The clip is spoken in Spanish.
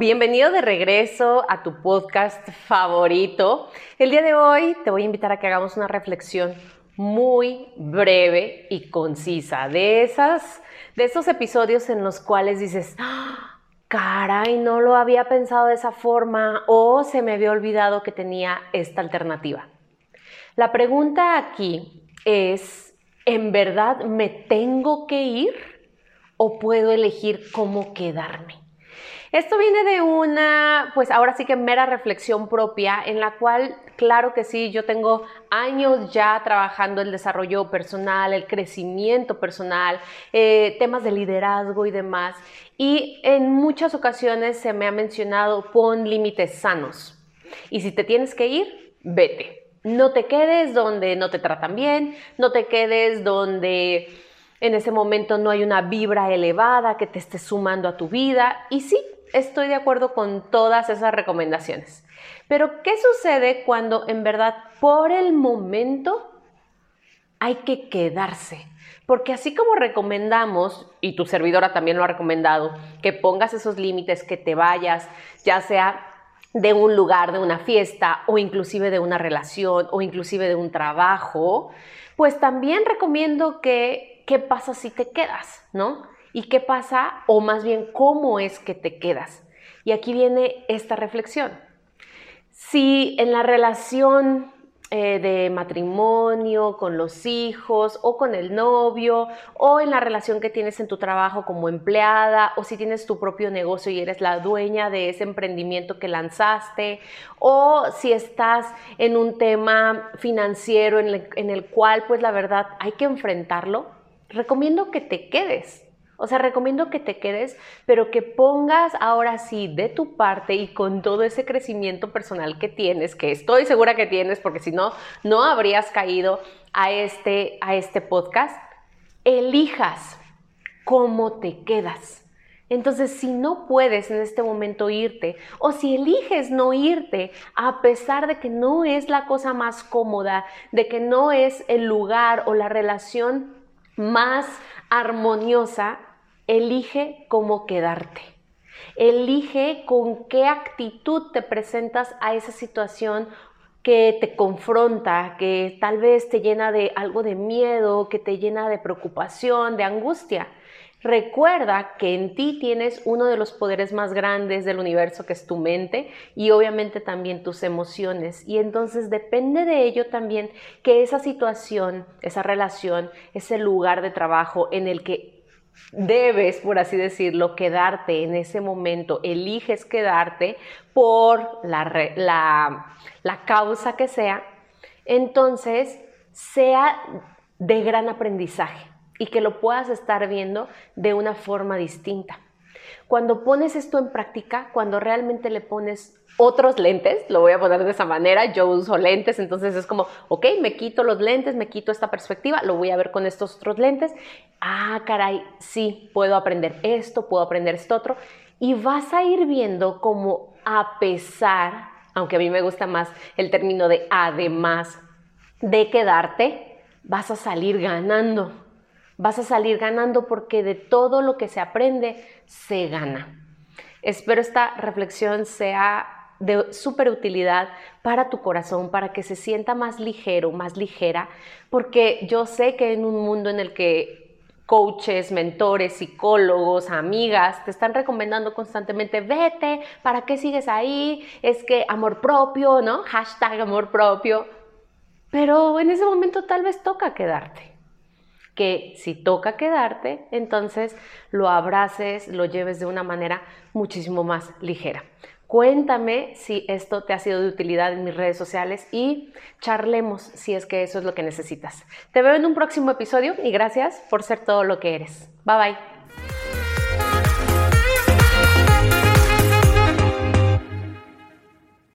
bienvenido de regreso a tu podcast favorito. El día de hoy te voy a invitar a que hagamos una reflexión muy breve y concisa de esas de esos episodios en los cuales dices, ¡Ah! caray, no lo había pensado de esa forma o se me había olvidado que tenía esta alternativa. La pregunta aquí es, ¿en verdad me tengo que ir o puedo elegir cómo quedarme? Esto viene de una, pues ahora sí que mera reflexión propia, en la cual, claro que sí, yo tengo años ya trabajando el desarrollo personal, el crecimiento personal, eh, temas de liderazgo y demás. Y en muchas ocasiones se me ha mencionado, pon límites sanos. Y si te tienes que ir, vete. No te quedes donde no te tratan bien, no te quedes donde en ese momento no hay una vibra elevada que te esté sumando a tu vida. Y sí, estoy de acuerdo con todas esas recomendaciones. Pero, ¿qué sucede cuando en verdad por el momento hay que quedarse? Porque así como recomendamos, y tu servidora también lo ha recomendado, que pongas esos límites, que te vayas, ya sea de un lugar, de una fiesta, o inclusive de una relación, o inclusive de un trabajo, pues también recomiendo que, ¿qué pasa si te quedas? ¿No? ¿Y qué pasa? O más bien, ¿cómo es que te quedas? Y aquí viene esta reflexión. Si en la relación eh, de matrimonio, con los hijos o con el novio, o en la relación que tienes en tu trabajo como empleada, o si tienes tu propio negocio y eres la dueña de ese emprendimiento que lanzaste, o si estás en un tema financiero en en el cual pues la verdad hay que enfrentarlo, recomiendo que te quedes o sea, recomiendo que te quedes, pero que pongas ahora sí de tu parte y con todo ese crecimiento personal que tienes, que estoy segura que tienes, porque si no, no habrías caído a este, a este podcast, elijas cómo te quedas. Entonces, si no puedes en este momento irte, o si eliges no irte, a pesar de que no es la cosa más cómoda, de que no es el lugar o la relación más armoniosa, elige cómo quedarte. Elige con qué actitud te presentas a esa situación que te confronta, que tal vez te llena de algo de miedo, que te llena de preocupación, de angustia. Recuerda que en ti tienes uno de los poderes más grandes del universo, que es tu mente, y obviamente también tus emociones. Y entonces depende de ello también que esa situación, esa relación, ese lugar de trabajo en el que debes, por así decirlo, quedarte en ese momento, eliges quedarte por la, la, causa que sea, entonces sea de gran aprendizaje y que lo puedas estar viendo de una forma distinta. Cuando pones esto en práctica, cuando realmente le pones otros lentes, lo voy a poner de esa manera, yo uso lentes, entonces es como, ok, me quito los lentes, me quito esta perspectiva, lo voy a ver con estos otros lentes, ah, caray, sí, puedo aprender esto, puedo aprender esto otro, y vas a ir viendo como a pesar, aunque a mí me gusta más el término de además de quedarte, vas a salir ganando, vas a salir ganando porque de todo lo que se aprende, se gana. Espero esta reflexión sea de súper utilidad para tu corazón, para que se sienta más ligero, más ligera, porque yo sé que en un mundo en el que coaches, mentores, psicólogos, amigas te están recomendando constantemente, vete, ¿para qué sigues ahí? Es que amor propio, ¿no? Hashtag amor propio. Pero en ese momento tal vez toca quedarte. Que si toca quedarte, entonces lo abraces, lo lleves de una manera muchísimo más ligera. Cuéntame si esto te ha sido de utilidad en mis redes sociales y charlemos si es que eso es lo que necesitas. Te veo en un próximo episodio y gracias por ser todo lo que eres. Bye bye.